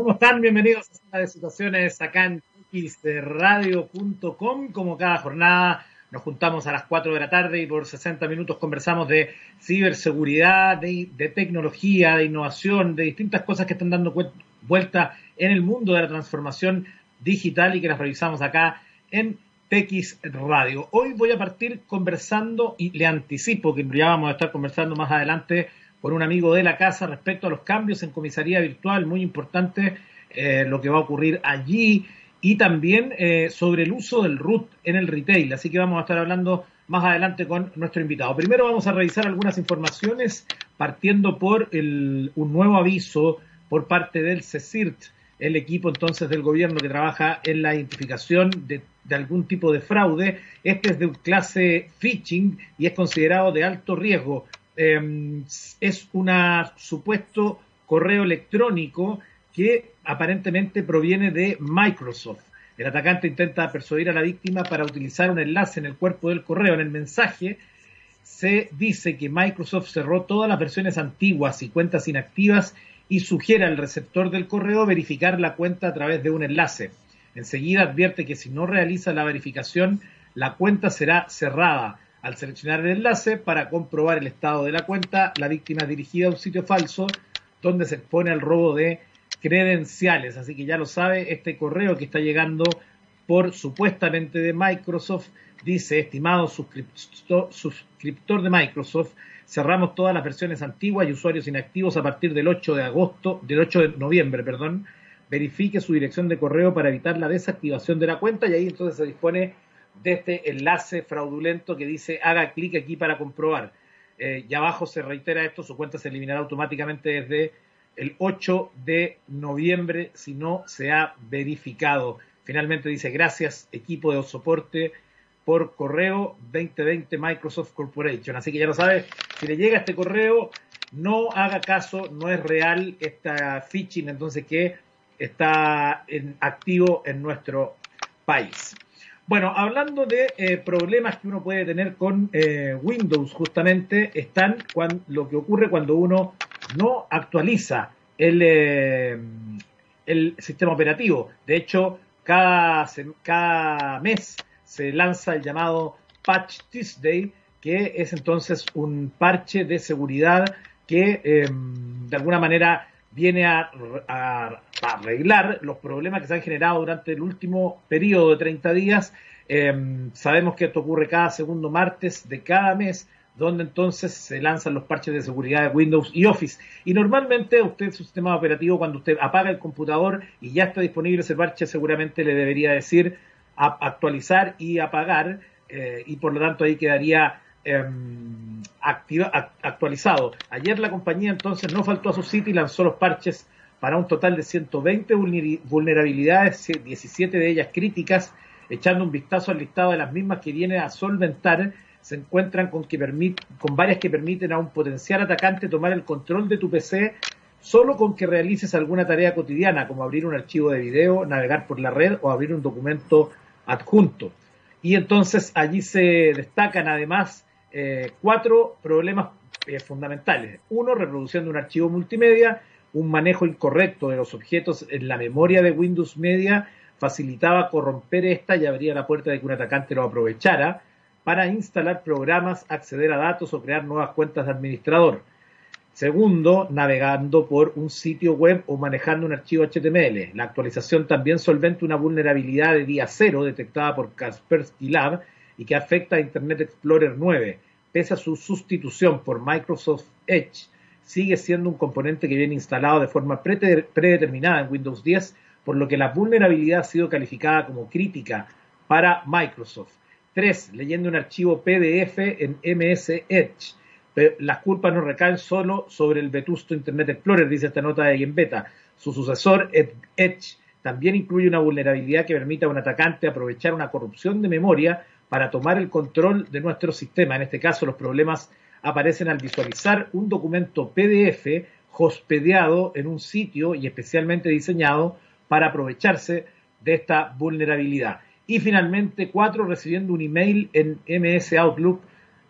¿Cómo están? Bienvenidos a Sala de Situaciones acá en xradio.com. Como cada jornada nos juntamos a las 4 de la tarde y por 60 minutos conversamos de ciberseguridad, de, tecnología, de innovación, de distintas cosas que están dando vuelta en el mundo de la transformación digital y que las revisamos acá en TX Radio. Hoy voy a partir conversando y le anticipo que ya vamos a estar conversando más adelante por un amigo de la casa respecto a los cambios en comisaría virtual, muy importante eh, lo que va a ocurrir allí y también eh, sobre el uso del root en el retail. Así que vamos a estar hablando más adelante con nuestro invitado. Primero vamos a revisar algunas informaciones partiendo por el, un nuevo aviso por parte del CECIRT, el equipo entonces del gobierno que trabaja en la identificación de, de algún tipo de fraude. Este es de clase phishing y es considerado de alto riesgo. Em, es un supuesto correo electrónico que aparentemente proviene de Microsoft. El atacante intenta persuadir a la víctima para utilizar un enlace en el cuerpo del correo. En el mensaje se dice que Microsoft cerró todas las versiones antiguas y cuentas inactivas y sugiere al receptor del correo verificar la cuenta a través de un enlace. Enseguida advierte que si no realiza la verificación, la cuenta será cerrada. Al seleccionar el enlace para comprobar el estado de la cuenta, la víctima es dirigida a un sitio falso donde se expone al robo de credenciales. Así que ya lo sabe, este correo que está llegando por supuestamente de Microsoft dice, estimado suscriptor, de Microsoft, cerramos todas las versiones antiguas y usuarios inactivos a partir del 8 de agosto, del 8 de noviembre, perdón. Verifique su dirección de correo para evitar la desactivación de la cuenta y ahí entonces se dispone de este enlace fraudulento que dice haga clic aquí para comprobar. Eh, y abajo se reitera esto, su cuenta se eliminará automáticamente desde el 8 de noviembre si no se ha verificado. Finalmente dice gracias equipo de soporte por correo 2020 Microsoft Corporation. Así que ya lo sabe, si le llega este correo, no haga caso, no es real esta phishing entonces que está en, activo en nuestro país. Bueno, hablando de eh, problemas que uno puede tener con eh, Windows, justamente están cuando, lo que ocurre cuando uno no actualiza el, eh, el sistema operativo. De hecho, cada, cada mes se lanza el llamado Patch Tuesday, que es entonces un parche de seguridad que em, de alguna manera viene a, arreglar los problemas que se han generado durante el último periodo de 30 días. Em, sabemos que esto ocurre cada segundo martes de cada mes, donde entonces se lanzan los parches de seguridad de Windows y Office. Y normalmente usted, su sistema operativo, cuando usted apaga el computador y ya está disponible ese parche, seguramente le debería decir actualizar y apagar, eh, y por lo tanto ahí quedaría Em, actualizado. Ayer la compañía entonces no faltó a su sitio y lanzó los parches para un total de 120 vulnerabilidades, 17 de ellas críticas, echando un vistazo al listado de las mismas que viene a solventar, se encuentran con, que con varias que permiten a un potencial atacante tomar el control de tu PC solo con que realices alguna tarea cotidiana, como abrir un archivo de video, navegar por la red o abrir un documento adjunto. Y entonces allí se destacan además eh, cuatro problemas eh, fundamentales. Uno, reproducción de un archivo multimedia, un manejo incorrecto de los objetos en la memoria de Windows Media facilitaba corromper esta y abría la puerta de que un atacante lo aprovechara para instalar programas, acceder a datos o crear nuevas cuentas de administrador. Segundo, navegando por un sitio web o manejando un archivo HTML. La actualización también solventa una vulnerabilidad de día cero detectada por Kaspersky Lab y que afecta a Internet Explorer 9, pese a su sustitución por Microsoft Edge, sigue siendo un componente que viene instalado de forma predeterminada en Windows 10, por lo que la vulnerabilidad ha sido calificada como crítica para Microsoft. 3. Leyendo un archivo PDF en MS Edge. las culpas no recaen solo sobre el vetusto Internet Explorer, dice esta nota de Game Beta. Su sucesor, Edge, también incluye una vulnerabilidad que permite a un atacante aprovechar una corrupción de memoria para tomar el control de nuestro sistema. En este caso, los problemas aparecen al visualizar un documento PDF hospedeado en un sitio y especialmente diseñado para aprovecharse de esta vulnerabilidad. Y finalmente, cuatro, recibiendo un email en MS Outlook,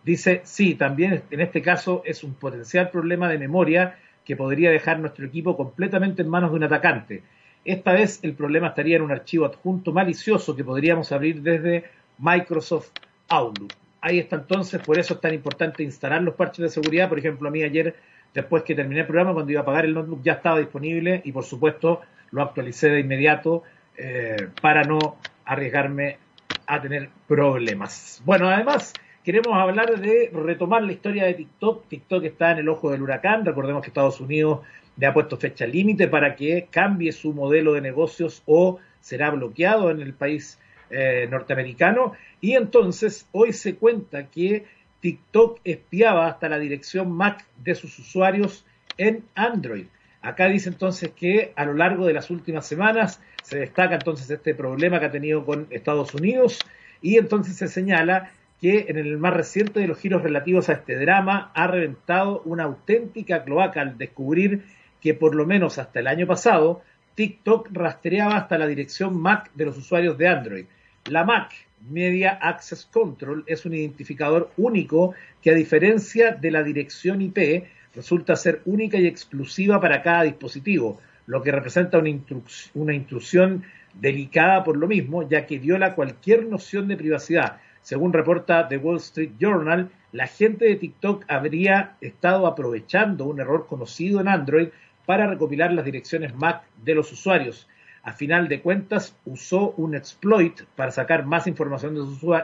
dice, sí, también en este caso es un potencial problema de memoria que podría dejar nuestro equipo completamente en manos de un atacante. Esta vez el problema estaría en un archivo adjunto malicioso que podríamos abrir desde Microsoft Outlook. Ahí está entonces, por eso es tan importante instalar los parches de seguridad. Por ejemplo, a mí ayer, después que terminé el programa, cuando iba a apagar el notebook, ya estaba disponible y por supuesto lo actualicé de inmediato eh, para no arriesgarme a tener problemas. Bueno, además, queremos hablar de retomar la historia de TikTok. TikTok está en el ojo del huracán. Recordemos que Estados Unidos le ha puesto fecha límite para que cambie su modelo de negocios o será bloqueado en el país eh, norteamericano. Y entonces hoy se cuenta que TikTok espiaba hasta la dirección MAC de sus usuarios en Android. Acá dice entonces que a lo largo de las últimas semanas se destaca entonces este problema que ha tenido con Estados Unidos y entonces se señala que en el más reciente de los giros relativos a este drama ha reventado una auténtica cloaca al descubrir que por lo menos hasta el año pasado TikTok rastreaba hasta la dirección MAC de los usuarios de Android. La MAC, Media Access Control, es un identificador único que a diferencia de la dirección IP, resulta ser única y exclusiva para cada dispositivo, lo que representa una, intrusión delicada por lo mismo, ya que viola cualquier noción de privacidad. Según reporta The Wall Street Journal, la gente de TikTok habría estado aprovechando un error conocido en Android para recopilar las direcciones MAC de los usuarios a final de cuentas usó un exploit para sacar más información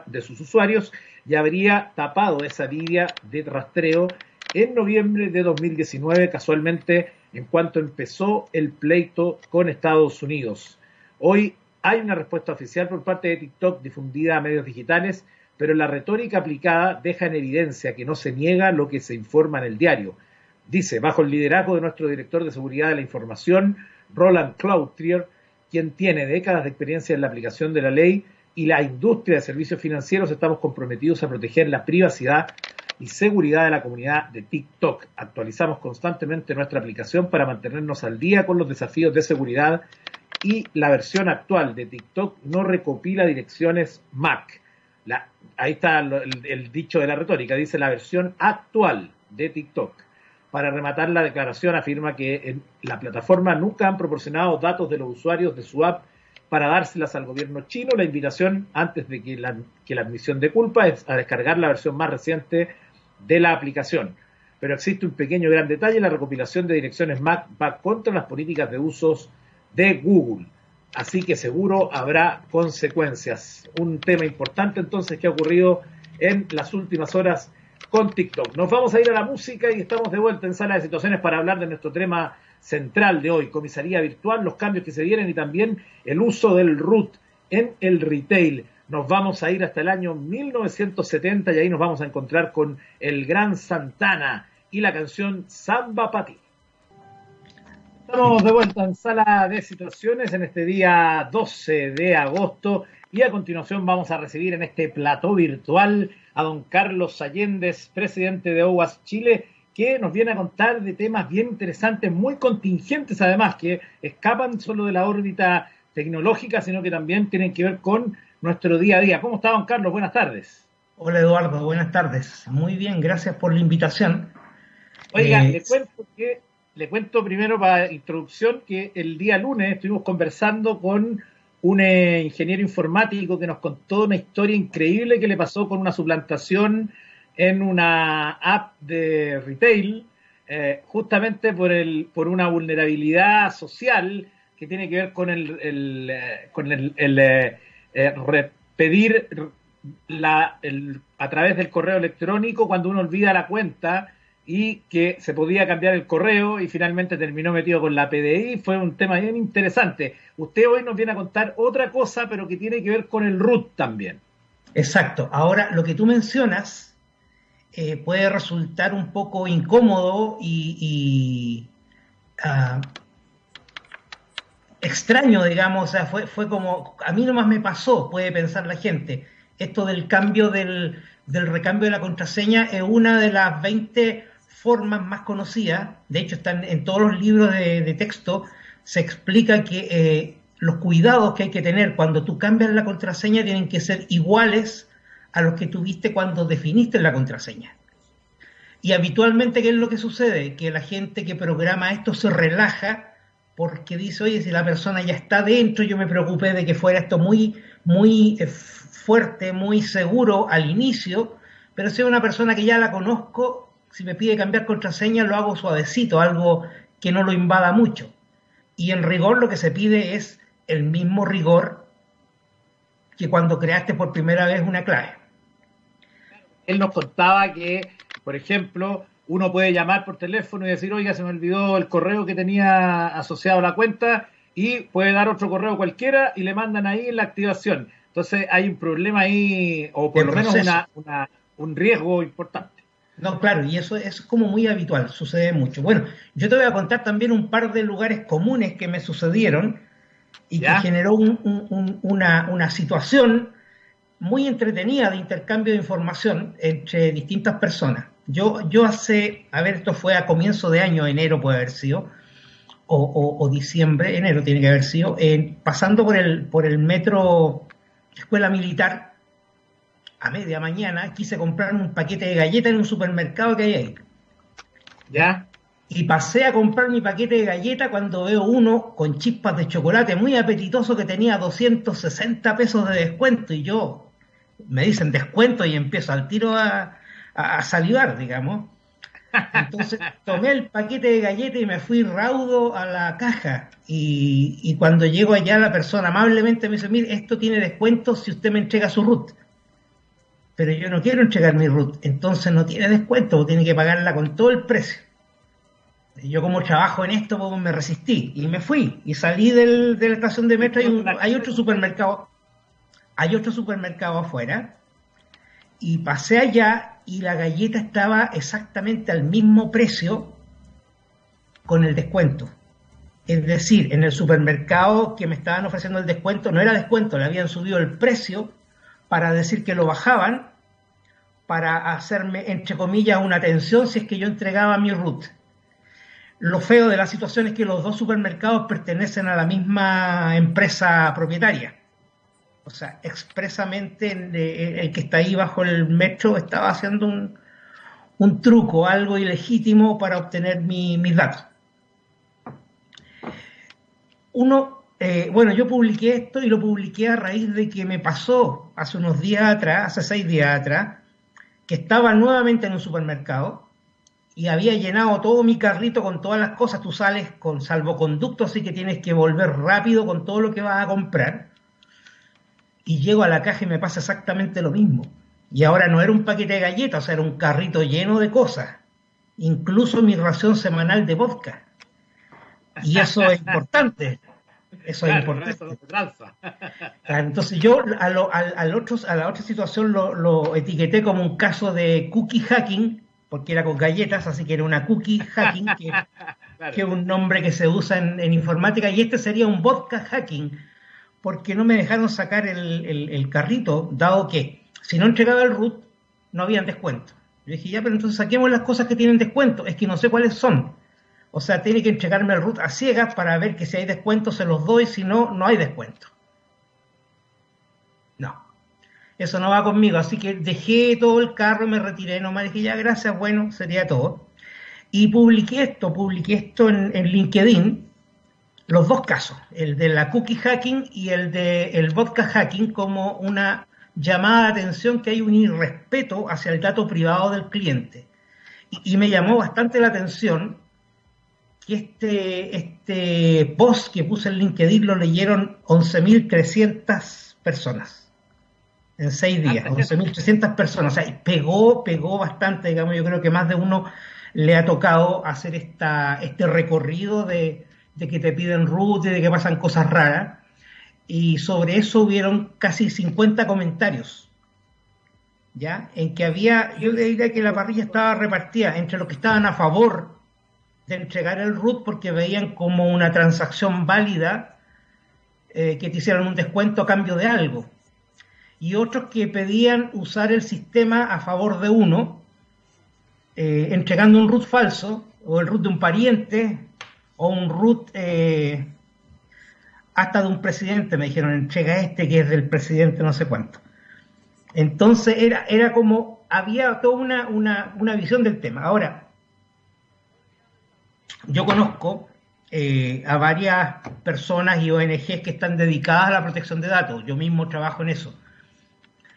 de sus, usuarios y habría tapado esa línea de rastreo en noviembre de 2019, casualmente en cuanto empezó el pleito con Estados Unidos. Hoy hay una respuesta oficial por parte de TikTok difundida a medios digitales, pero la retórica aplicada deja en evidencia que no se niega lo que se informa en el diario. Dice, bajo el liderazgo de nuestro director de seguridad de la información, Roland Cloutier, quien tiene décadas de experiencia en la aplicación de la ley y la industria de servicios financieros estamos comprometidos a proteger la privacidad y seguridad de la comunidad de TikTok. Actualizamos constantemente nuestra aplicación para mantenernos al día con los desafíos de seguridad y la versión actual de TikTok no recopila direcciones MAC. ahí está el dicho de la retórica, dice la versión actual de TikTok. Para rematar la declaración, afirma que en la plataforma nunca han proporcionado datos de los usuarios de su app para dárselas al gobierno chino. La invitación, antes de que la, que la admisión de culpa, es a descargar la versión más reciente de la aplicación. Pero existe un pequeño gran detalle, la recopilación de direcciones MAC va contra las políticas de usos de Google. Así que seguro habrá consecuencias. Un tema importante entonces que ha ocurrido en las últimas horas con TikTok. Nos vamos a ir a la música y estamos de vuelta en sala de situaciones para hablar de nuestro tema central de hoy, comisaría virtual, los cambios que se vienen y también el uso del root en el retail. Nos vamos a ir hasta el año 1970 y ahí nos vamos a encontrar con el gran Santana y la canción Samba Pati. Estamos de vuelta en sala de situaciones en este día 12 de agosto y a continuación vamos a recibir en este plató virtual a don Carlos Allendez, presidente de OWAS Chile, que nos viene a contar de temas bien interesantes, muy contingentes además, que escapan solo de la órbita tecnológica, sino que también tienen que ver con nuestro día a día. ¿Cómo está, don Carlos? Buenas tardes. Hola, Eduardo. Buenas tardes. Muy bien, gracias por la invitación. Oiga, eh, le cuento que le cuento primero para introducción que el día lunes estuvimos conversando con un eh, ingeniero informático que nos contó una historia increíble que le pasó con una suplantación en una app de retail, eh, justamente por, el, por una vulnerabilidad social que tiene que ver con el, eh, con el, pedir la, a través del correo electrónico cuando uno olvida la cuenta y que se podía cambiar el correo y finalmente terminó metido con la PDI. Fue un tema bien interesante. Usted hoy nos viene a contar otra cosa, pero que tiene que ver con el root también. Exacto. Ahora, lo que tú mencionas eh, puede resultar un poco incómodo y, ah, extraño, digamos. O sea, fue, fue como, a mí nomás me pasó, puede pensar la gente. Esto del cambio del, del recambio de la contraseña es una de las 20 formas más conocidas, de hecho están en todos los libros de, texto, se explica que eh, los cuidados que hay que tener cuando tú cambias la contraseña tienen que ser iguales a los que tuviste cuando definiste la contraseña. Y habitualmente, ¿qué es lo que sucede? Que la gente que programa esto se relaja porque dice, oye, si la persona ya está dentro, yo me preocupé de que fuera esto muy, muy eh, fuerte, muy seguro al inicio, pero si es una persona que ya la conozco, si me pide cambiar contraseña, lo hago suavecito, algo que no lo invada mucho. Y en rigor lo que se pide es el mismo rigor que cuando creaste por primera vez una clave. Él nos contaba que, por ejemplo, uno puede llamar por teléfono y decir, oiga, se me olvidó el correo que tenía asociado a la cuenta y puede dar otro correo cualquiera y le mandan ahí la activación. Entonces hay un problema ahí, o por lo menos un riesgo importante. No, claro, y eso es como muy habitual, sucede mucho. Bueno, yo te voy a contar también un par de lugares comunes que me sucedieron y que generó una, una situación muy entretenida de intercambio de información entre distintas personas. Yo, yo hace, a ver, esto fue a comienzo de año, enero puede haber sido, o, diciembre, enero tiene que haber sido, pasando por el, por el metro Escuela Militar, a media mañana, quise comprarme un paquete de galletas en un supermercado que hay ahí. ¿Ya? Y pasé a comprar mi paquete de galletas cuando veo uno con chispas de chocolate muy apetitoso que tenía 260 pesos de descuento y yo me dicen descuento y empiezo al tiro a, a, salivar, digamos. Entonces tomé el paquete de galletas y me fui raudo a la caja. Y, cuando llego allá, la persona amablemente me dice: Mire, esto tiene descuento si usted me entrega su RUT. Pero yo no quiero entregar mi RUT, entonces no tiene descuento, tiene que pagarla con todo el precio. yo, como trabajo en esto, me resistí y me fui. Y salí del, de la estación de metro. Hay, hay otro supermercado, hay otro supermercado afuera. Y pasé allá y la galleta estaba exactamente al mismo precio con el descuento. Es decir, en el supermercado que me estaban ofreciendo el descuento, no era descuento, le habían subido el precio para decir que lo bajaban, para hacerme, entre comillas, una atención si es que yo entregaba mi root. Lo feo de la situación es que los dos supermercados pertenecen a la misma empresa propietaria. O sea, expresamente el, que está ahí bajo el metro estaba haciendo un, truco, algo ilegítimo para obtener mis datos. Uno, eh, bueno, yo publiqué esto y lo publiqué a raíz de que me pasó hace unos días atrás, hace seis días atrás, que estaba nuevamente en un supermercado y había llenado todo mi carrito con todas las cosas. Tú sales con salvoconducto, así que tienes que volver rápido con todo lo que vas a comprar y llego a la caja y me pasa exactamente lo mismo. Y ahora no era un paquete de galletas, o sea, era un carrito lleno de cosas, incluso mi ración semanal de vodka. Y eso es importante. Eso es importante. Entonces yo a, al, otro, a la otra situación lo, etiqueté como un caso de cookie hacking, porque era con galletas, así que era una cookie hacking, que, es un nombre que se usa en, en informática, y este sería un vodka hacking, porque no me dejaron sacar el, carrito, dado que si no entregaba el root, no habían descuento. Yo dije, ya, pero entonces saquemos las cosas que tienen descuento, es que no sé cuáles son. O sea, tiene que entregarme el root a ciegas para ver que si hay descuento se los doy, si no, no hay descuento. No, eso no va conmigo, así que dejé todo el carro, me retiré, nomás dije, ya, gracias, bueno, sería todo. Y publiqué esto, publiqué esto en, LinkedIn, los dos casos, el de la cookie hacking y el de el vodka hacking, como una llamada de atención que hay un irrespeto hacia el dato privado del cliente. Y, me llamó bastante la atención que este, este post que puse en LinkedIn lo leyeron 11.300 personas en seis días, 11.300 personas. O sea, pegó, pegó bastante, digamos, yo creo que más de uno le ha tocado hacer esta, este recorrido de, de que te piden root y de que pasan cosas raras. Y sobre eso hubieron casi 50 comentarios. ¿Ya? En que había, yo le diría que la parrilla estaba repartida entre los que estaban a favor de entregar el root porque veían como una transacción válida eh, que te hicieran un descuento a cambio de algo. Y otros que pedían usar el sistema a favor de uno, eh, entregando un root falso o el root de un pariente o un root eh, hasta de un presidente, me dijeron, entrega este que es del presidente no sé cuánto. Entonces era, era como, había toda una, una, una visión del tema. Ahora, yo conozco eh, a varias personas y ONGs que están dedicadas a la protección de datos. Yo mismo trabajo en eso.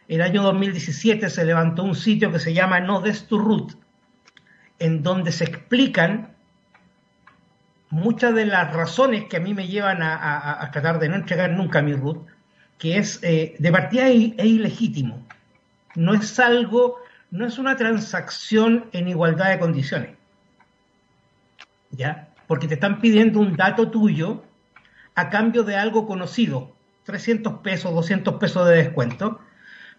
El año 2017 se levantó un sitio que se llama No Des to Root, en donde se explican muchas de las razones que a mí me llevan a, tratar de no entregar nunca mi root, que es eh, de partida es, ilegítimo. No es algo, no es una transacción en igualdad de condiciones. ¿Ya? Porque te están pidiendo un dato tuyo a cambio de algo conocido, 300 pesos, 200 pesos de descuento,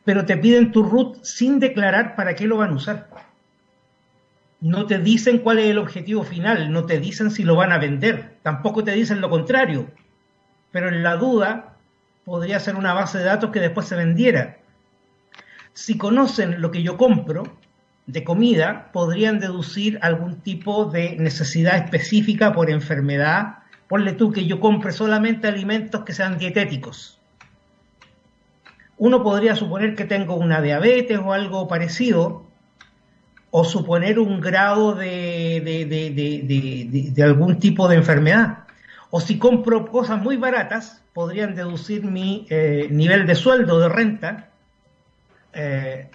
pero te piden tu root sin declarar para qué lo van a usar no te dicen cuál es el objetivo final, no te dicen si lo van a vender, tampoco te dicen lo contrario, pero en la duda podría ser una base de datos que después se vendiera. Si conocen lo que yo compro de comida, podrían deducir algún tipo de necesidad específica por enfermedad. Ponle tú que yo compre solamente alimentos que sean dietéticos. Uno podría suponer que tengo una diabetes o algo parecido, o suponer un grado de, de, algún tipo de enfermedad. O si compro cosas muy baratas, podrían deducir mi eh, nivel de sueldo, de renta. Eh,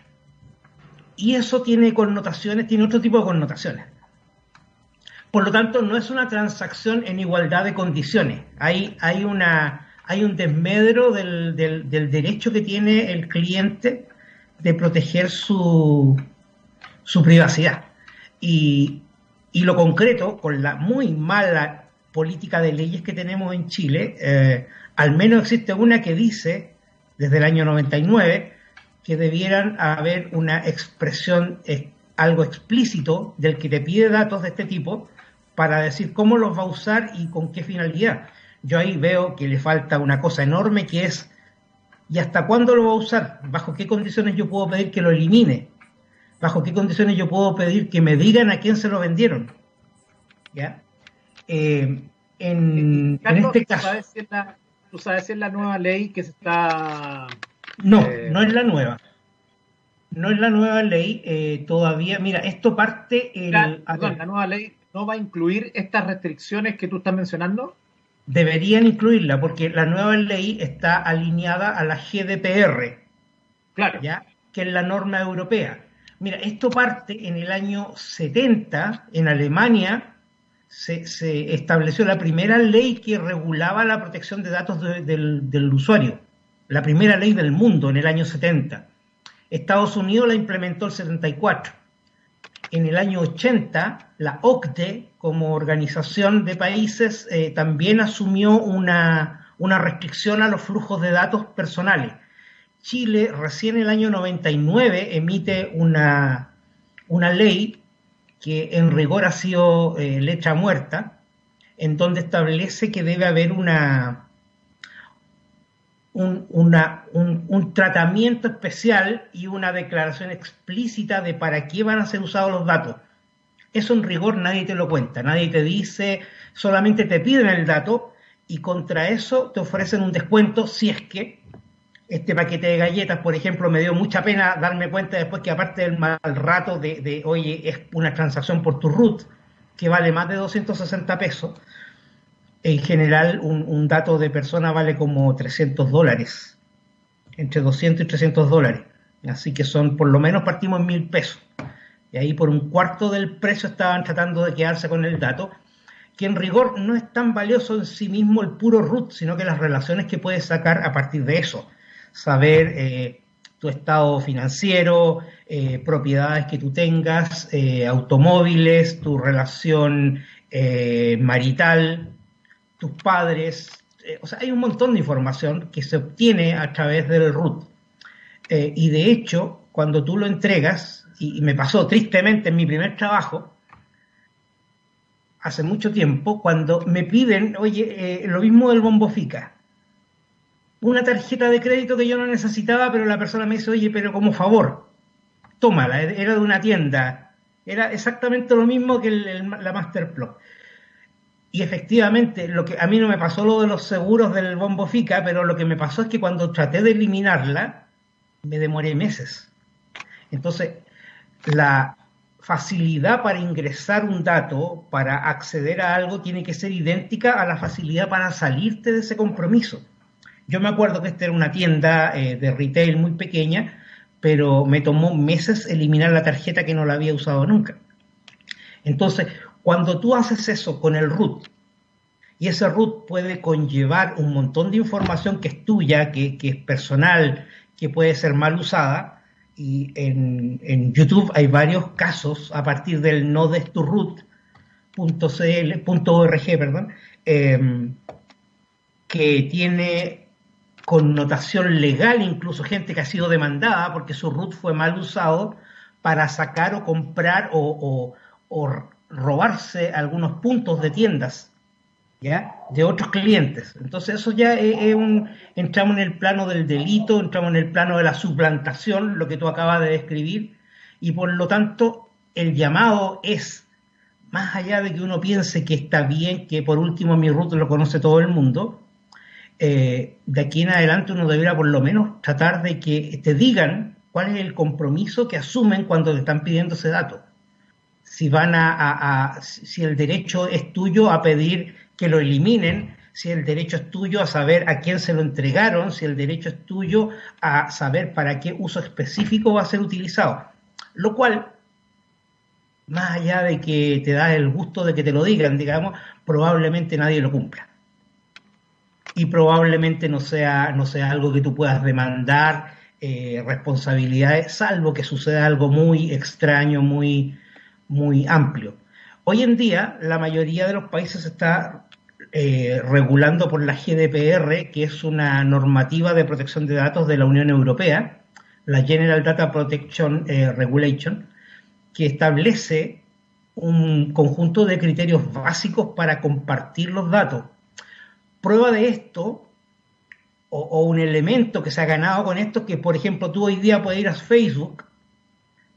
y eso tiene connotaciones, tiene otro tipo de connotaciones. Por lo tanto, no es una transacción en igualdad de condiciones. Hay, hay, una, hay un desmedro del, del derecho que tiene el cliente de proteger su, su privacidad. Y, lo concreto, con la muy mala política de leyes que tenemos en Chile, eh, al menos existe una que dice, desde el año 99, que debieran haber una expresión, eh, algo explícito del que te pide datos de este tipo para decir cómo los va a usar y con qué finalidad. Yo ahí veo que le falta una cosa enorme que es, ¿y hasta cuándo lo va a usar? ¿Bajo qué condiciones yo puedo pedir que lo elimine? bajo qué condiciones yo puedo pedir que me digan a quién se lo vendieron. ¿Ya? Eh, en, este caso. ¿tú sabes, si es la, nueva ley que se está.? No, eh, no es la nueva. No es la nueva ley eh, todavía. Mira, esto parte. la, la nueva ley no va a incluir estas restricciones que tú estás mencionando. Deberían incluirla porque la nueva ley está alineada a la GDPR. Claro. ¿ya? Que es la norma europea. Mira, esto parte en el año 70, en Alemania, se, estableció la primera ley que regulaba la protección de datos del, usuario, la primera ley del mundo en el año 70. Estados Unidos la implementó el 74. En el año 80, la OCDE, como organización de países, eh, también asumió una, una restricción a los flujos de datos personales Chile recién en el año 99 emite una, una ley que en rigor ha sido eh, letra muerta, en donde establece que debe haber una, un, un, tratamiento especial y una declaración explícita de para qué van a ser usados los datos. Eso en rigor nadie te lo cuenta, nadie te dice, solamente te piden el dato y contra eso te ofrecen un descuento si es que este paquete de galletas, por ejemplo, me dio mucha pena darme cuenta después que aparte del mal rato de, oye, es una transacción por tu root que vale más de 260 pesos, en general un, dato de persona vale como 300 dólares, entre 200 y 300 dólares. Así que son, por lo menos partimos en mil pesos. Y ahí por un cuarto del precio estaban tratando de quedarse con el dato, que en rigor no es tan valioso en sí mismo el puro root, sino que las relaciones que puedes sacar a partir de eso saber eh, tu estado financiero, eh, propiedades que tú tengas, eh, automóviles, tu relación marital, padres. o sea, hay un montón de información que se obtiene a través del root. y de hecho, cuando tú lo entregas, y, me pasó tristemente en mi primer trabajo, hace mucho tiempo, cuando me piden, oye, lo mismo del bombofica una tarjeta de crédito que yo no necesitaba, pero la persona me dice, oye, pero como favor, tómala, era de una tienda, era exactamente lo mismo que la Masterplus. Y efectivamente, lo que a mí no me pasó lo de los seguros del bombo FICA, pero lo que me pasó es que cuando traté de eliminarla, me demoré meses. Entonces, la facilidad para ingresar un dato, para acceder a algo, tiene que ser idéntica a la facilidad para salirte de ese compromiso. Yo me acuerdo que esta era una tienda eh, de retail muy pequeña, pero me tomó meses eliminar la tarjeta que no la había usado nunca. Entonces, cuando tú haces eso con el root, y ese root puede conllevar un montón de información que es tuya, que, es personal, que puede ser mal usada, y en, YouTube hay varios casos a partir del no de tu perdón, em, que tiene connotación legal, incluso gente que ha sido demandada porque su root fue mal usado para sacar o comprar o, robarse algunos puntos de tiendas ¿ya? de otros clientes. Entonces eso ya es, un, entramos en el plano del delito, entramos en el plano de la suplantación, lo que tú acabas de describir, y por lo tanto el llamado es, más allá de que uno piense que está bien, que por último mi root lo conoce todo el mundo, eh, de aquí en adelante uno debería por lo menos tratar de que te digan cuál es el compromiso que asumen cuando te están pidiendo ese dato. Si van a, si el derecho es tuyo a pedir que lo eliminen, si el derecho es tuyo a saber a quién se lo entregaron, si el derecho es tuyo a saber para qué uso específico va a ser utilizado. Lo cual, más allá de que te da el gusto de que te lo digan, digamos, probablemente nadie lo cumpla y probablemente no sea, no sea algo que tú puedas demandar eh, responsabilidades, salvo que suceda algo muy extraño, muy, muy amplio. Hoy en día, la mayoría de los países está eh, regulando por la GDPR, que es una normativa de protección de datos de la Unión Europea, la General Data Protection eh, Regulation, que establece un conjunto de criterios básicos para compartir los datos Prueba de esto, o, un elemento que se ha ganado con esto, que por ejemplo tú hoy día puedes ir a Facebook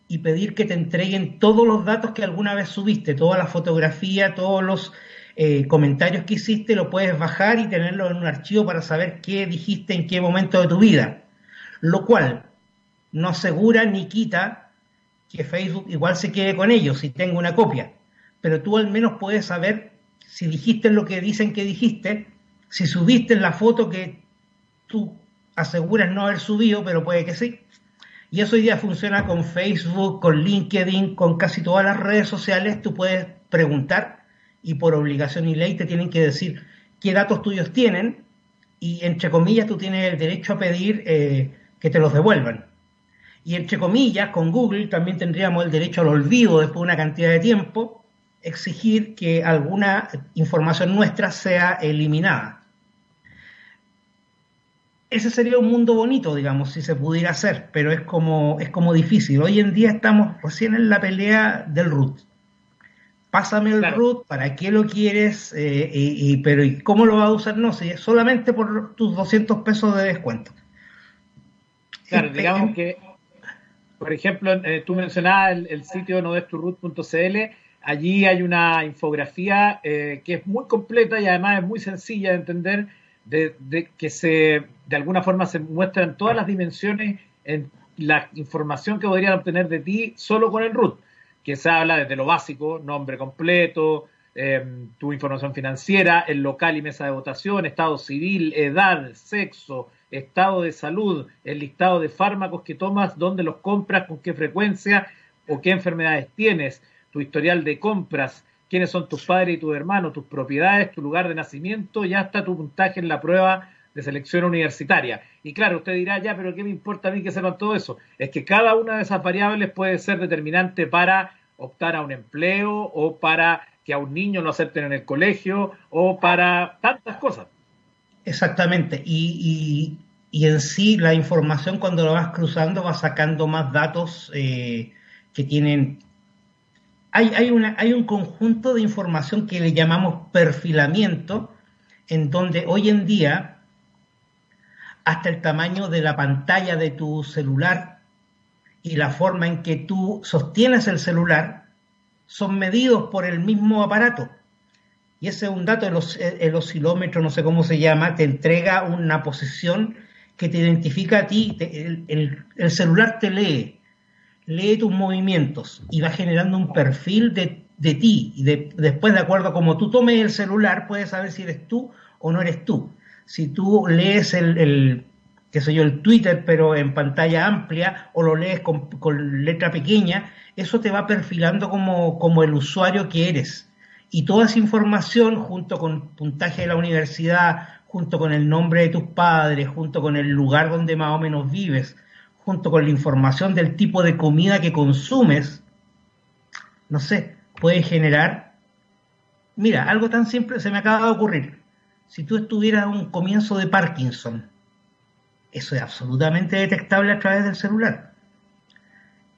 y pedir que te entreguen todos los datos que alguna vez subiste, toda la fotografía, todos los eh, comentarios que hiciste, lo puedes bajar y tenerlo en un archivo para saber qué dijiste en qué momento de tu vida. Lo cual no asegura ni quita que Facebook igual se quede con ellos si tengo una copia. Pero tú al menos puedes saber si dijiste lo que dicen que dijiste si subiste la foto que tú aseguras no haber subido, pero puede que sí. Y eso hoy día funciona con Facebook, con LinkedIn, con casi todas las redes sociales. Tú puedes preguntar y por obligación y ley te tienen que decir qué datos tuyos tienen y entre comillas tú tienes el derecho a pedir eh, que te los devuelvan. Y entre comillas, con Google también tendríamos el derecho al olvido después de una cantidad de tiempo, exigir que alguna información nuestra sea eliminada ese sería un mundo bonito, digamos, si se pudiera hacer, pero es como, es como difícil. Hoy en día estamos recién en la pelea del root. Pásame el root, ¿para qué lo quieres? Eh, y, pero ¿y cómo lo vas a usar? No, si es solamente por tus 200 pesos de descuento. Claro, digamos que, por ejemplo, eh, tú mencionabas el, sitio nodesturroot.cl, allí hay una infografía eh, que es muy completa y además es muy sencilla de entender de, que se de alguna forma se muestran todas las dimensiones en la información que podrían obtener de ti solo con el root, que se habla desde lo básico, nombre completo, em, tu información financiera, el local y mesa de votación, estado civil, edad, sexo, estado de salud, el listado de fármacos que tomas, dónde los compras, con qué frecuencia o qué enfermedades tienes, tu historial de compras, quiénes son tus padres y tus hermanos, tus propiedades, tu lugar de nacimiento y hasta tu puntaje en la prueba de selección universitaria. Y claro, usted dirá, ya, pero ¿qué me importa a mí que sepan todo eso? Es que cada una de esas variables puede ser determinante para optar a un empleo o para que a un niño lo acepten en el colegio o para tantas cosas. Exactamente. Y, en sí la información cuando lo vas cruzando va sacando más datos eh, que tienen hay, una, hay un conjunto de información que le llamamos perfilamiento, en donde hoy en día, hasta el tamaño de la pantalla de tu celular y la forma en que tú sostienes el celular, son medidos por el mismo aparato. Y ese es un dato, el, oscilómetro, no sé cómo se llama, te entrega una posición que te identifica a ti, el celular te lee lee tus movimientos y va generando un perfil de, ti. Y después, de acuerdo a cómo tú tomes el celular, puedes saber si eres tú o no eres tú. Si tú lees el, qué sé yo, el Twitter, pero en pantalla amplia, o lo lees con, con letra pequeña, eso te va perfilando como, como el usuario que eres. Y toda esa información, junto con puntaje de la universidad, junto con el nombre de tus padres, junto con el lugar donde más o menos vives, junto con la información del tipo de comida que consumes, no sé, puede generar, mira, algo tan simple se me acaba de ocurrir. Si tú estuvieras un comienzo de Parkinson, eso es absolutamente detectable a través del celular.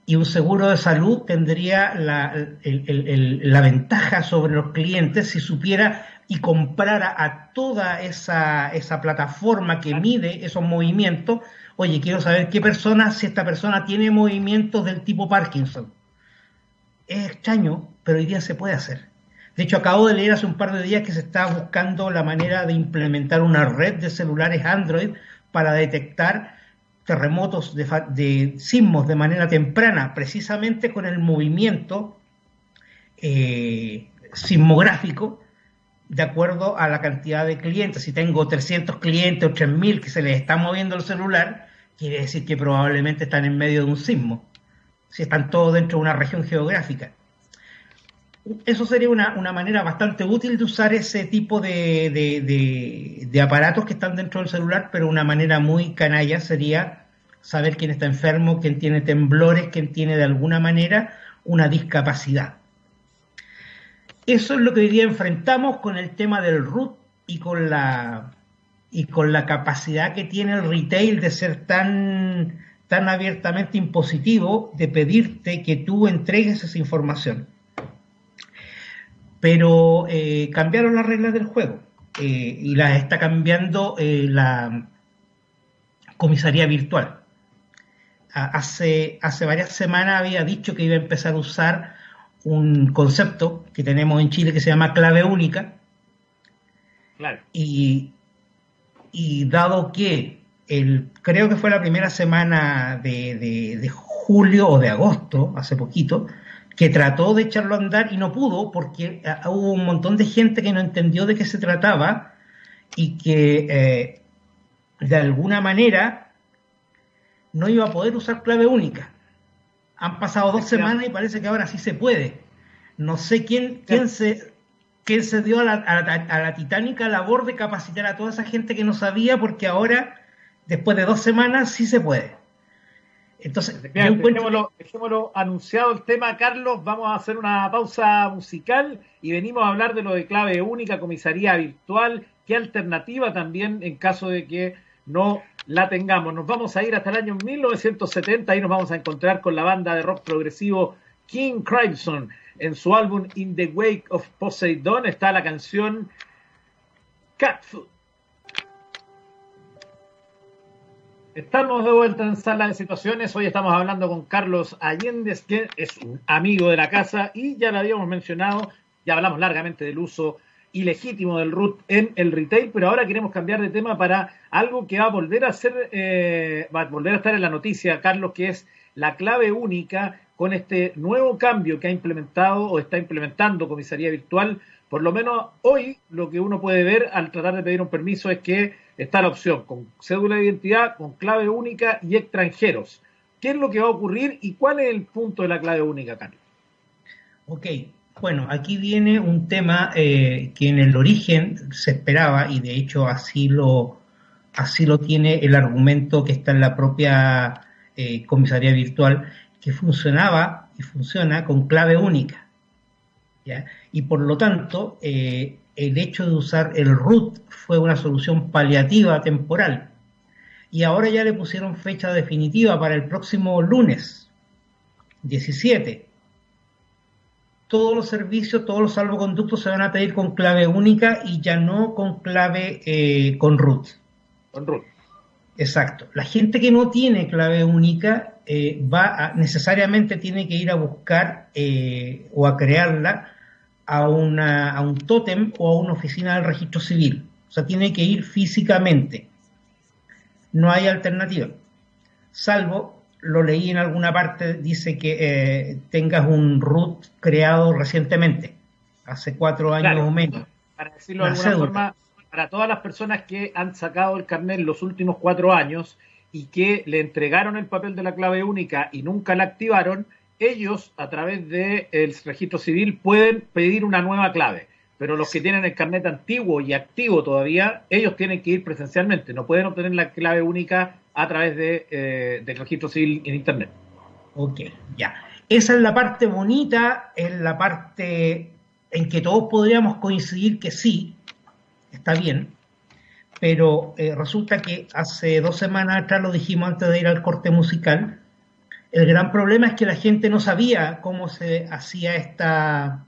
Y un seguro de salud tendría la, la ventaja sobre los clientes si supiera y comprara a toda esa, esa plataforma que mide esos movimientos, oye, quiero saber qué persona, si esta persona tiene movimientos del tipo Parkinson. Es extraño, pero hoy día se puede hacer. De hecho, acabo de leer hace un par de días que se está buscando la manera de implementar una red de celulares Android para detectar terremotos de, sismos de manera temprana, precisamente con el movimiento eh, sismográfico de acuerdo a la cantidad de clientes. Si tengo 300 clientes o 3.000 que se les está moviendo el celular, quiere decir que probablemente están en medio de un sismo, si están todos dentro de una región geográfica. Eso sería una, manera bastante útil de usar ese tipo de, de, aparatos que están dentro del celular, pero una manera muy canalla sería saber quién está enfermo, quién tiene temblores, quién tiene de alguna manera una discapacidad. Eso es lo que hoy día enfrentamos con el tema del root y con la y con la capacidad que tiene el retail de ser tan, tan abiertamente impositivo de pedirte que tú entregues esa información. Pero eh, cambiaron las reglas del juego eh, y las está cambiando eh, la comisaría virtual. Hace, hace varias semanas había dicho que iba a empezar a usar un concepto que tenemos en Chile que se llama clave única. Y, dado que el, creo que fue la primera semana de, julio o de agosto, hace poquito, que trató de echarlo a andar y no pudo porque ah, hubo un montón de gente que no entendió de qué se trataba y que eh, de alguna manera no iba a poder usar clave única. Han pasado dos semanas y parece que ahora sí se puede. No sé quién, quién, se, quién se dio a la, a, la, titánica labor de capacitar a toda esa gente que no sabía, porque ahora, después de dos semanas, sí se puede. Entonces, dejémoslo, dejémoslo, anunciado el tema, Carlos. Vamos a hacer una pausa musical y venimos a hablar de lo de clave única, comisaría virtual, qué alternativa también en caso de que no la tengamos. Nos vamos a ir hasta el año 1970 y nos vamos a encontrar con la banda de rock progresivo King Crimson. En su álbum In the Wake of Poseidon está la canción Cat Estamos de vuelta en Sala de Situaciones. Hoy estamos hablando con Carlos Allende, que es un amigo de la casa y ya lo habíamos mencionado, ya hablamos largamente del uso ilegítimo del root en el retail, pero ahora queremos cambiar de tema para algo que va a volver a ser, eh, va a volver a estar en la noticia, Carlos, que es la clave única con este nuevo cambio que ha implementado o está implementando Comisaría Virtual. Por lo menos hoy lo que uno puede ver al tratar de pedir un permiso es que está la opción con cédula de identidad, con clave única y extranjeros. ¿Qué es lo que va a ocurrir y cuál es el punto de la clave única, Carlos? Ok, bueno, aquí viene un tema eh, que en el origen se esperaba y de hecho así lo, así lo tiene el argumento que está en la propia eh, comisaría virtual, que funcionaba y funciona con clave única. Y por lo tanto, eh, el hecho de usar el root fue una solución paliativa temporal. Y ahora ya le pusieron fecha definitiva para el próximo lunes, 17 todos los servicios, todos los salvoconductos se van a pedir con clave única y ya no con clave eh, con root. Con root. Exacto. La gente que no tiene clave única eh, va necesariamente tiene que ir a buscar eh, o a crearla a, una, a un tótem o a una oficina del registro civil. O sea, tiene que ir físicamente. No hay alternativa. Salvo lo leí en alguna parte, dice que eh, tengas un root creado recientemente, hace cuatro años o menos. Para decirlo de alguna forma, para todas las personas que han sacado el carnet en los últimos cuatro años y que le entregaron el papel de la clave única y nunca la activaron, ellos a través del registro civil pueden pedir una nueva clave. Pero los que tienen el carnet antiguo y activo todavía, ellos tienen que ir presencialmente, no pueden obtener la clave única a través de, eh, del registro civil en Internet. Ok, ya. Esa es la parte bonita, es la parte en que todos podríamos coincidir que sí, está bien, pero eh, resulta que hace dos semanas atrás lo dijimos antes de ir al corte musical, el gran problema es que la gente no sabía cómo se hacía esta,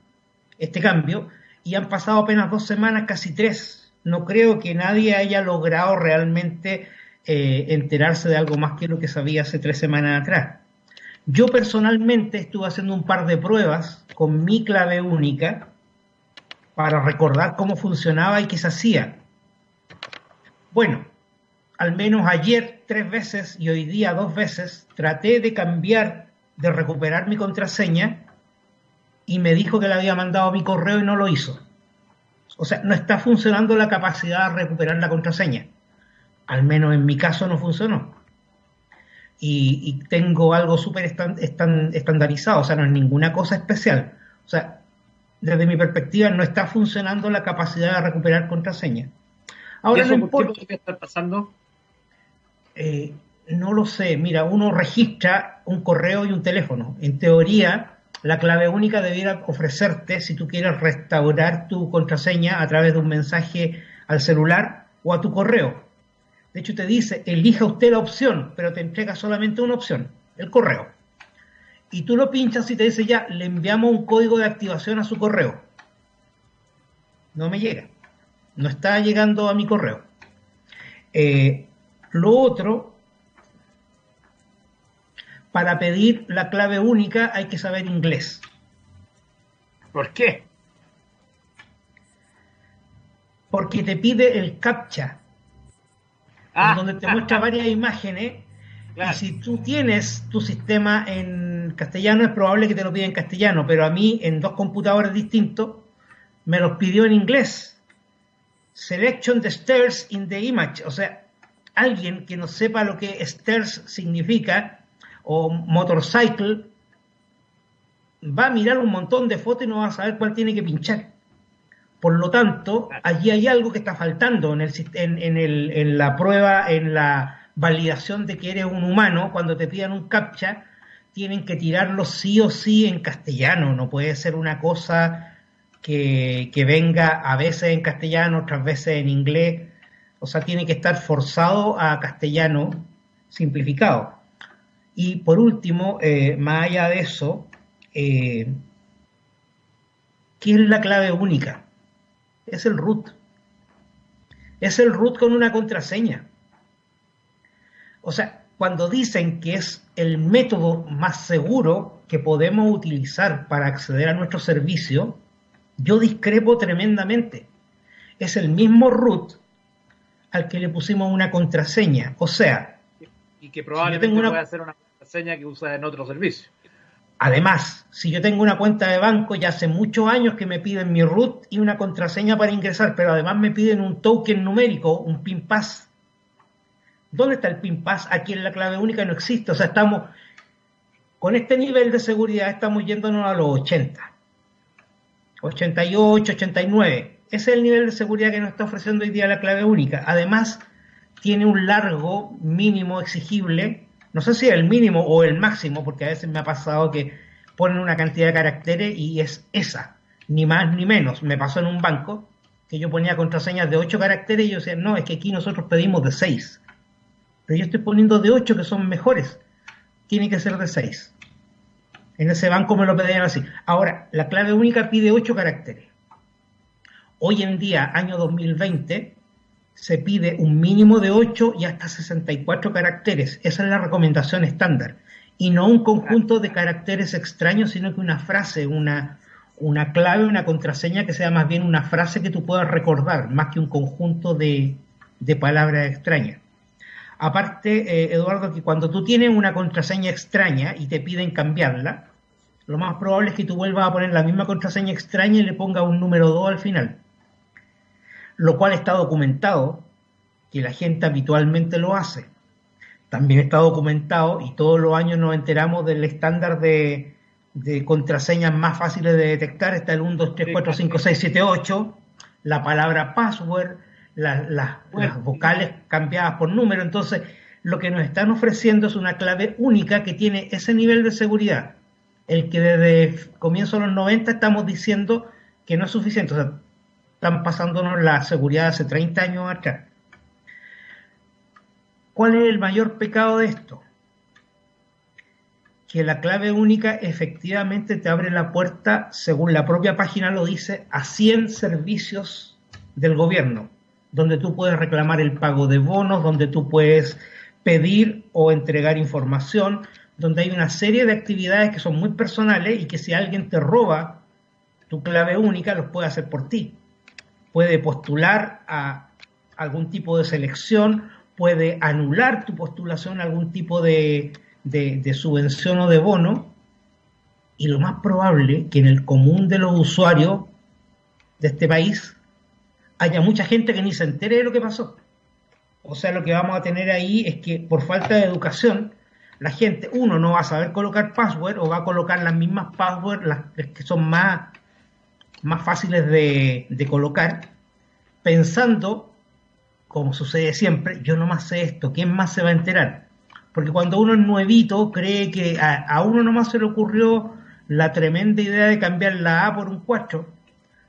este cambio y han pasado apenas dos semanas, casi tres. No creo que nadie haya logrado realmente eh, enterarse de algo más que lo que sabía hace tres semanas atrás. Yo personalmente estuve haciendo un par de pruebas con mi clave única para recordar cómo funcionaba y qué se hacía. Bueno, al menos ayer tres veces y hoy día dos veces traté de cambiar, de recuperar mi contraseña y me dijo que le había mandado mi correo y no lo hizo. O sea, no está funcionando la capacidad de recuperar la contraseña. Al menos en mi caso no funcionó. Y, tengo algo súper estandarizado, o sea, no es ninguna cosa especial. O sea, desde mi perspectiva, no está funcionando la capacidad de recuperar contraseña. Ahora no importa. ¿Qué está pasando? Eh, no lo sé. Mira, uno registra un correo y un teléfono. En teoría, la clave única debiera ofrecerte, si tú quieres restaurar tu contraseña a través de un mensaje al celular o a tu correo. De hecho, te dice, elija usted la opción, pero te entrega solamente una opción, el correo y tú lo pinchas y te dice ya, le enviamos un código de activación a su correo. No me llega. No está llegando a mi correo. Eh, lo otro, para pedir la clave única hay que saber inglés. ¿Por qué? Porque te pide el CAPTCHA, ah. donde te muestra varias imágenes y si tú tienes tu sistema en castellano, es probable que te lo pida en castellano, pero a mí en dos computadores distintos me los pidió en inglés. Selection the stairs in the image. O sea, alguien que no sepa lo que stairs significa o motorcycle va a mirar un montón de fotos y no va a saber cuál tiene que pinchar. Por lo tanto, allí hay algo que está faltando en, el, en, el, en la prueba, en la validación de que eres un humano, cuando te pidan un captcha, tienen que tirarlo sí o sí en castellano, no puede ser una cosa que, venga a veces en castellano, otras veces en inglés, o sea, tiene que estar forzado a castellano simplificado. Y por último, eh, más allá de eso, eh, ¿qué es la clave única? Es el root. Es el root con una contraseña. O sea, cuando dicen que es el método más seguro que podemos utilizar para acceder a nuestro servicio, yo discrepo tremendamente. Es el mismo root al que le pusimos una contraseña. O sea, y que probablemente si una... pueda ser una contraseña que usa en otro servicio. Además, si yo tengo una cuenta de banco, ya hace muchos años que me piden mi root y una contraseña para ingresar, pero además me piden un token numérico, un PIN pass ¿Dónde está el PIN pass? Aquí en la clave única no existe. O sea, estamos con este nivel de seguridad, estamos yéndonos a los 80, 88, 89. Ese es el nivel de seguridad que nos está ofreciendo hoy día la clave única. Además, tiene un largo mínimo exigible, no sé si el mínimo o el máximo, porque a veces me ha pasado que ponen una cantidad de caracteres y es esa, ni más ni menos. Me pasó en un banco que yo ponía contraseñas de 8 caracteres y yo decía, no, es que aquí nosotros pedimos de 6 pero yo estoy poniendo de 8 que son mejores. Tiene que ser de 6. En ese banco me lo pedían así. Ahora, la clave única pide 8 caracteres. Hoy en día, año 2020, se pide un mínimo de 8 y hasta 64 caracteres. Esa es la recomendación estándar. Y no un conjunto de caracteres extraños, sino que una frase, una, una clave, una contraseña que sea más bien una frase que tú puedas recordar, más que un conjunto de, de palabras extrañas. Aparte, eh, Eduardo, que cuando tú tienes una contraseña extraña y te piden cambiarla, lo más probable es que tú vuelvas a poner la misma contraseña extraña y le pongas un número 2 al final. Lo cual está documentado, que la gente habitualmente lo hace. También está documentado y todos los años nos enteramos del estándar de, contraseñas más fáciles de detectar. Está el 1, 2, 3, 4, 5, 6, 7, 8, la palabra password, las vocales cambiadas por número. Entonces, lo que nos están ofreciendo es una clave única que tiene ese nivel de seguridad. El que desde comienzo de los 90 estamos diciendo que no es suficiente. O sea, están pasándonos la seguridad hace 30 años atrás. ¿Cuál es el mayor pecado de esto? Que la clave única efectivamente te abre la puerta, según la propia página lo dice, a 100 servicios del gobierno donde tú puedes reclamar el pago de bonos, donde tú puedes pedir o entregar información, donde hay una serie de actividades que son muy personales y que si alguien te roba tu clave única, los puede hacer por ti. Puede postular a algún tipo de selección, puede anular tu postulación a algún tipo de, de subvención o de bono, y lo más probable que en el común de los usuarios de este país haya mucha gente que ni se entere de lo que pasó. O sea, lo que vamos a tener ahí es que por falta de educación, la gente, uno, no va a saber colocar password o va a colocar las mismas passwords, las que son más, más fáciles de, colocar, pensando, como sucede siempre, yo no más sé esto, ¿quién más se va a enterar? Porque cuando uno es nuevito, cree que a, a uno nomás se le ocurrió la tremenda idea de cambiar la A por un 4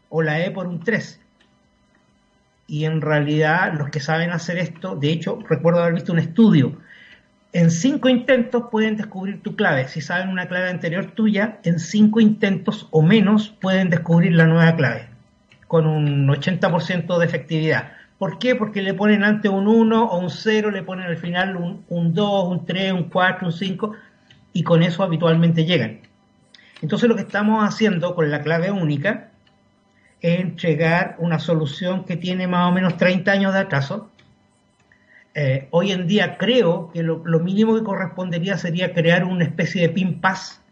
o la E por un 3 y en realidad los que saben hacer esto, de hecho, recuerdo haber visto un estudio, en cinco intentos pueden descubrir tu clave. Si saben una clave anterior tuya, en cinco intentos o menos pueden descubrir la nueva clave, con un 80% de efectividad. ¿Por qué? Porque le ponen antes un 1 o un 0, le ponen al final un, un 2, un 3, un 4, un 5, y con eso habitualmente llegan. Entonces lo que estamos haciendo con la clave única entregar una solución que tiene más o menos 30 años de atraso. Eh, hoy en día creo que lo, mínimo que correspondería sería crear una especie de PIN Pass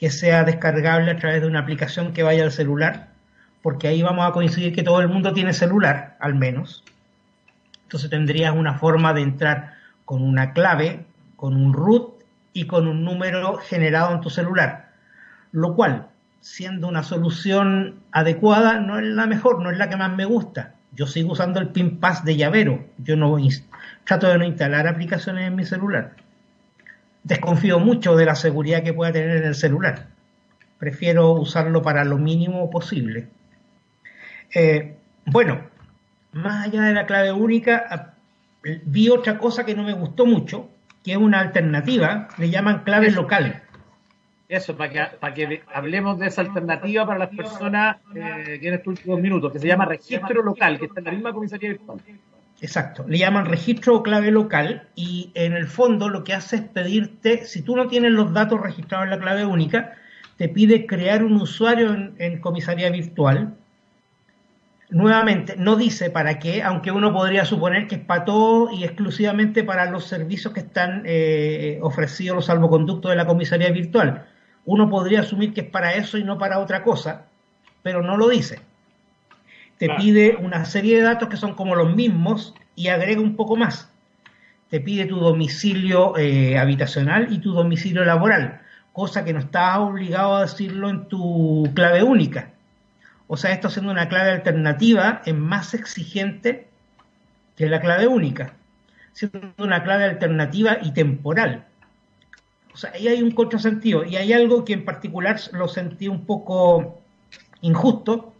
que sea descargable a través de una aplicación que vaya al celular, porque ahí vamos a coincidir que todo el mundo tiene celular, al menos. Entonces tendrías una forma de entrar con una clave, con un root y con un número generado en tu celular, lo cual siendo una solución adecuada, no es la mejor, no es la que más me gusta. Yo sigo usando el PIN Pass de llavero. Yo no trato de no instalar aplicaciones en mi celular. Desconfío mucho de la seguridad que pueda tener en el celular. Prefiero usarlo para lo mínimo posible. Eh, bueno, más allá de la clave única, vi otra cosa que no me gustó mucho, que es una alternativa, le llaman clave local. Eso, para que, para que hablemos de esa alternativa para las personas eh, que en estos últimos minutos, que se llama registro local, que está en la misma comisaría virtual. Exacto, le llaman registro o clave local y en el fondo lo que hace es pedirte, si tú no tienes los datos registrados en la clave única, te pide crear un usuario en, comisaría virtual. Nuevamente, no dice para qué, aunque uno podría suponer que es para todo y exclusivamente para los servicios que están eh, ofrecidos los salvoconductos de la comisaría virtual uno podría asumir que es para eso y no para otra cosa, pero no lo dice. Te pide una serie de datos que son como los mismos y agrega un poco más. Te pide tu domicilio eh, habitacional y tu domicilio laboral, cosa que no estás obligado a decirlo en tu clave única. O sea, esto siendo una clave alternativa es más exigente que la clave única, siendo una clave alternativa y temporal. O sea, ahí hay un contrasentido y hay algo que en particular lo sentí un poco injusto,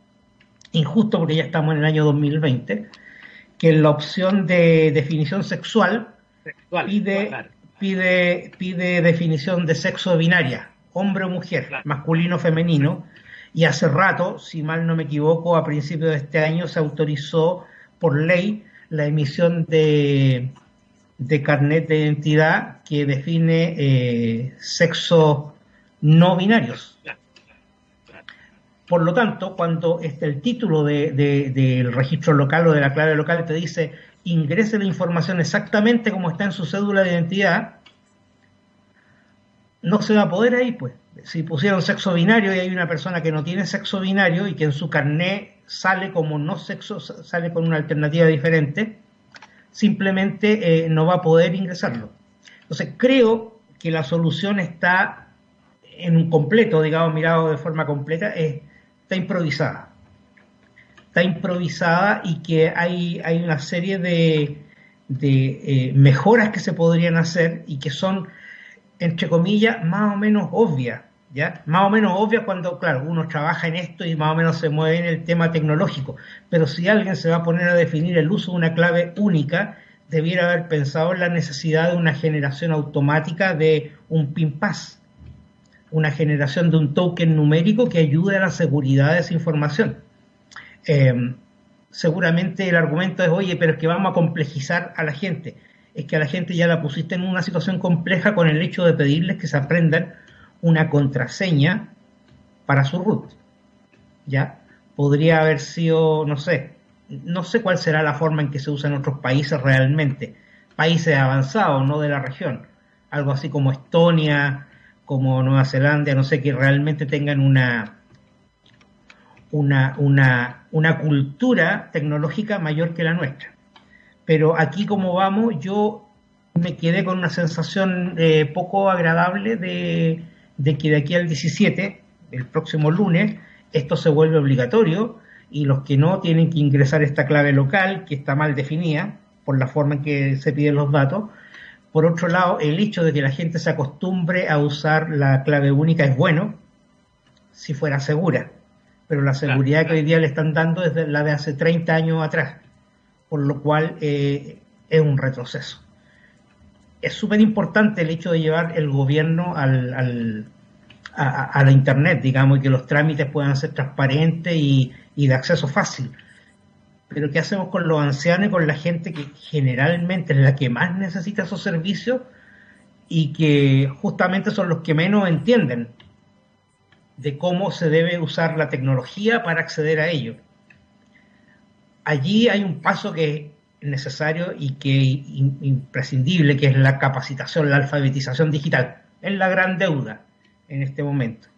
injusto porque ya estamos en el año 2020, que la opción de definición sexual, pide, pide, pide definición de sexo binaria, hombre o mujer, masculino o femenino, y hace rato, si mal no me equivoco, a principios de este año se autorizó por ley la emisión de de carnet de identidad que define eh, sexo no binarios. Por lo tanto, cuando este, el título del registro local o de la clave local te dice ingrese la información exactamente como está en su cédula de identidad, no se va a poder ahí, pues. Si pusieron sexo binario y hay una persona que no tiene sexo binario y que en su carné sale como no sexo, sale con una alternativa diferente, simplemente eh, no va a poder ingresarlo. Entonces, creo que la solución está en un completo, digamos, mirado de forma completa, está improvisada. Está improvisada y que hay, hay una serie de, eh, mejoras que se podrían hacer y que son entre comillas, más o menos obvia, ¿ya? Más o menos obvia cuando, claro, uno trabaja en esto y más o menos se mueve en el tema tecnológico. Pero si alguien se va a poner a definir el uso de una clave única, debiera haber pensado en la necesidad de una generación automática de un PIN pass, una generación de un token numérico que ayude a la seguridad de esa información. Em, seguramente el argumento es, oye, pero es que vamos a complejizar a la gente es que a la gente ya la pusiste en una situación compleja con el hecho de pedirles que se aprendan una contraseña para su root. ¿Ya? Podría haber sido, no sé, no sé cuál será la forma en que se usa en otros países realmente, países avanzados, no de la región, algo así como Estonia, como Nueva Zelanda, no sé, que realmente tengan una, una, una, una cultura tecnológica mayor que la nuestra. Pero aquí como vamos, yo me quedé con una sensación eh, poco agradable de, que de aquí al 17, el próximo lunes, esto se vuelve obligatorio y los que no tienen que ingresar esta clave local, que está mal definida por la forma en que se piden los datos. Por otro lado, el hecho de que la gente se acostumbre a usar la clave única es bueno, si fuera segura, pero la seguridad que hoy día le están dando es la de hace 30 años atrás por lo cual eh, es un retroceso. Es súper importante el hecho de llevar el gobierno al, a, la Internet, digamos, y que los trámites puedan ser transparentes y, de acceso fácil. Pero ¿qué hacemos con los ancianos y con la gente que generalmente es la que más necesita esos servicios y que justamente son los que menos entienden de cómo se debe usar la tecnología para acceder a ello? allí hay un paso que es necesario y que es imprescindible, que es la capacitación, la alfabetización digital. Es la gran deuda en este momento.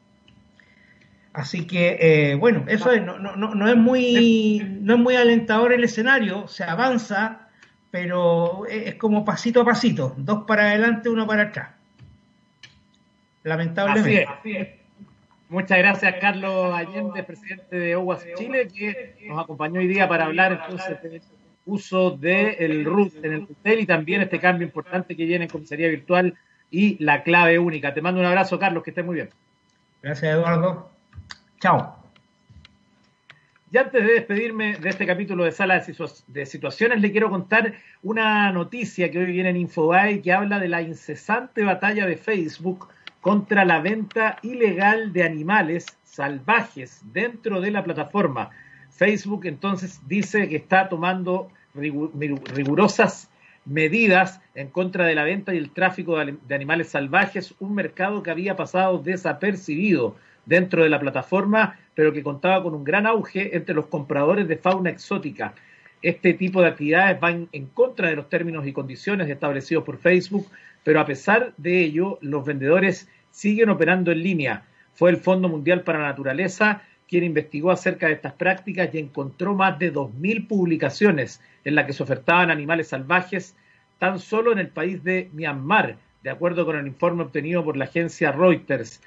Así que, eh, bueno, eso es, no, no, no, es muy, no es muy alentador el escenario, se avanza, pero es como pasito a pasito, dos para adelante, uno para atrás. Lamentablemente. Muchas gracias, Carlos Allende, presidente de OWAS Chile, que nos acompañó hoy día para hablar entonces del uso del RUT en el hotel y también este cambio importante que viene en comisaría virtual y la clave única. Te mando un abrazo, Carlos, que estés muy bien. Gracias, Eduardo. Chao. Y antes de despedirme de este capítulo de Sala de Situaciones, le quiero contar una noticia que hoy viene en Infobae que habla de la incesante batalla de Facebook contra la venta ilegal de animales salvajes dentro de la plataforma. Facebook entonces dice que está tomando rigurosas medidas en contra de la venta y el tráfico de animales salvajes, un mercado que había pasado desapercibido dentro de la plataforma, pero que contaba con un gran auge entre los compradores de fauna exótica. Este tipo de actividades van en contra de los términos y condiciones establecidos por Facebook, pero a pesar de ello, los vendedores siguen operando en línea. Fue el Fondo Mundial para la Naturaleza quien investigó acerca de estas prácticas y encontró más de 2.000 publicaciones en las que se ofertaban animales salvajes tan solo en el país de Myanmar, de acuerdo con el informe obtenido por la agencia Reuters.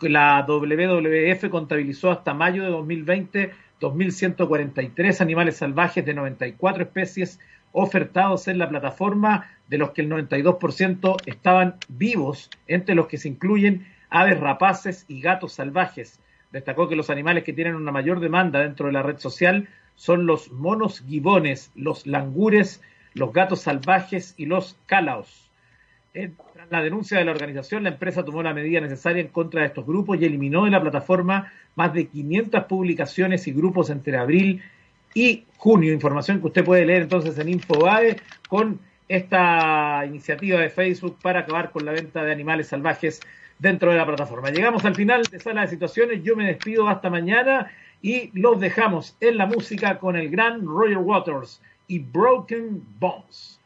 La WWF contabilizó hasta mayo de 2020 2.143 animales salvajes de 94 especies ofertados en la plataforma, de los que el 92% estaban vivos, entre los que se incluyen aves rapaces y gatos salvajes. Destacó que los animales que tienen una mayor demanda dentro de la red social son los monos gibones, los langures, los gatos salvajes y los calaos. Tras la denuncia de la organización, la empresa tomó la medida necesaria en contra de estos grupos y eliminó de la plataforma más de 500 publicaciones y grupos entre abril y junio. Información que usted puede leer entonces en Infobae con esta iniciativa de Facebook para acabar con la venta de animales salvajes dentro de la plataforma. Llegamos al final de Sala de Situaciones. Yo me despido hasta mañana y los dejamos en la música con el gran Roger Waters y Broken Bones.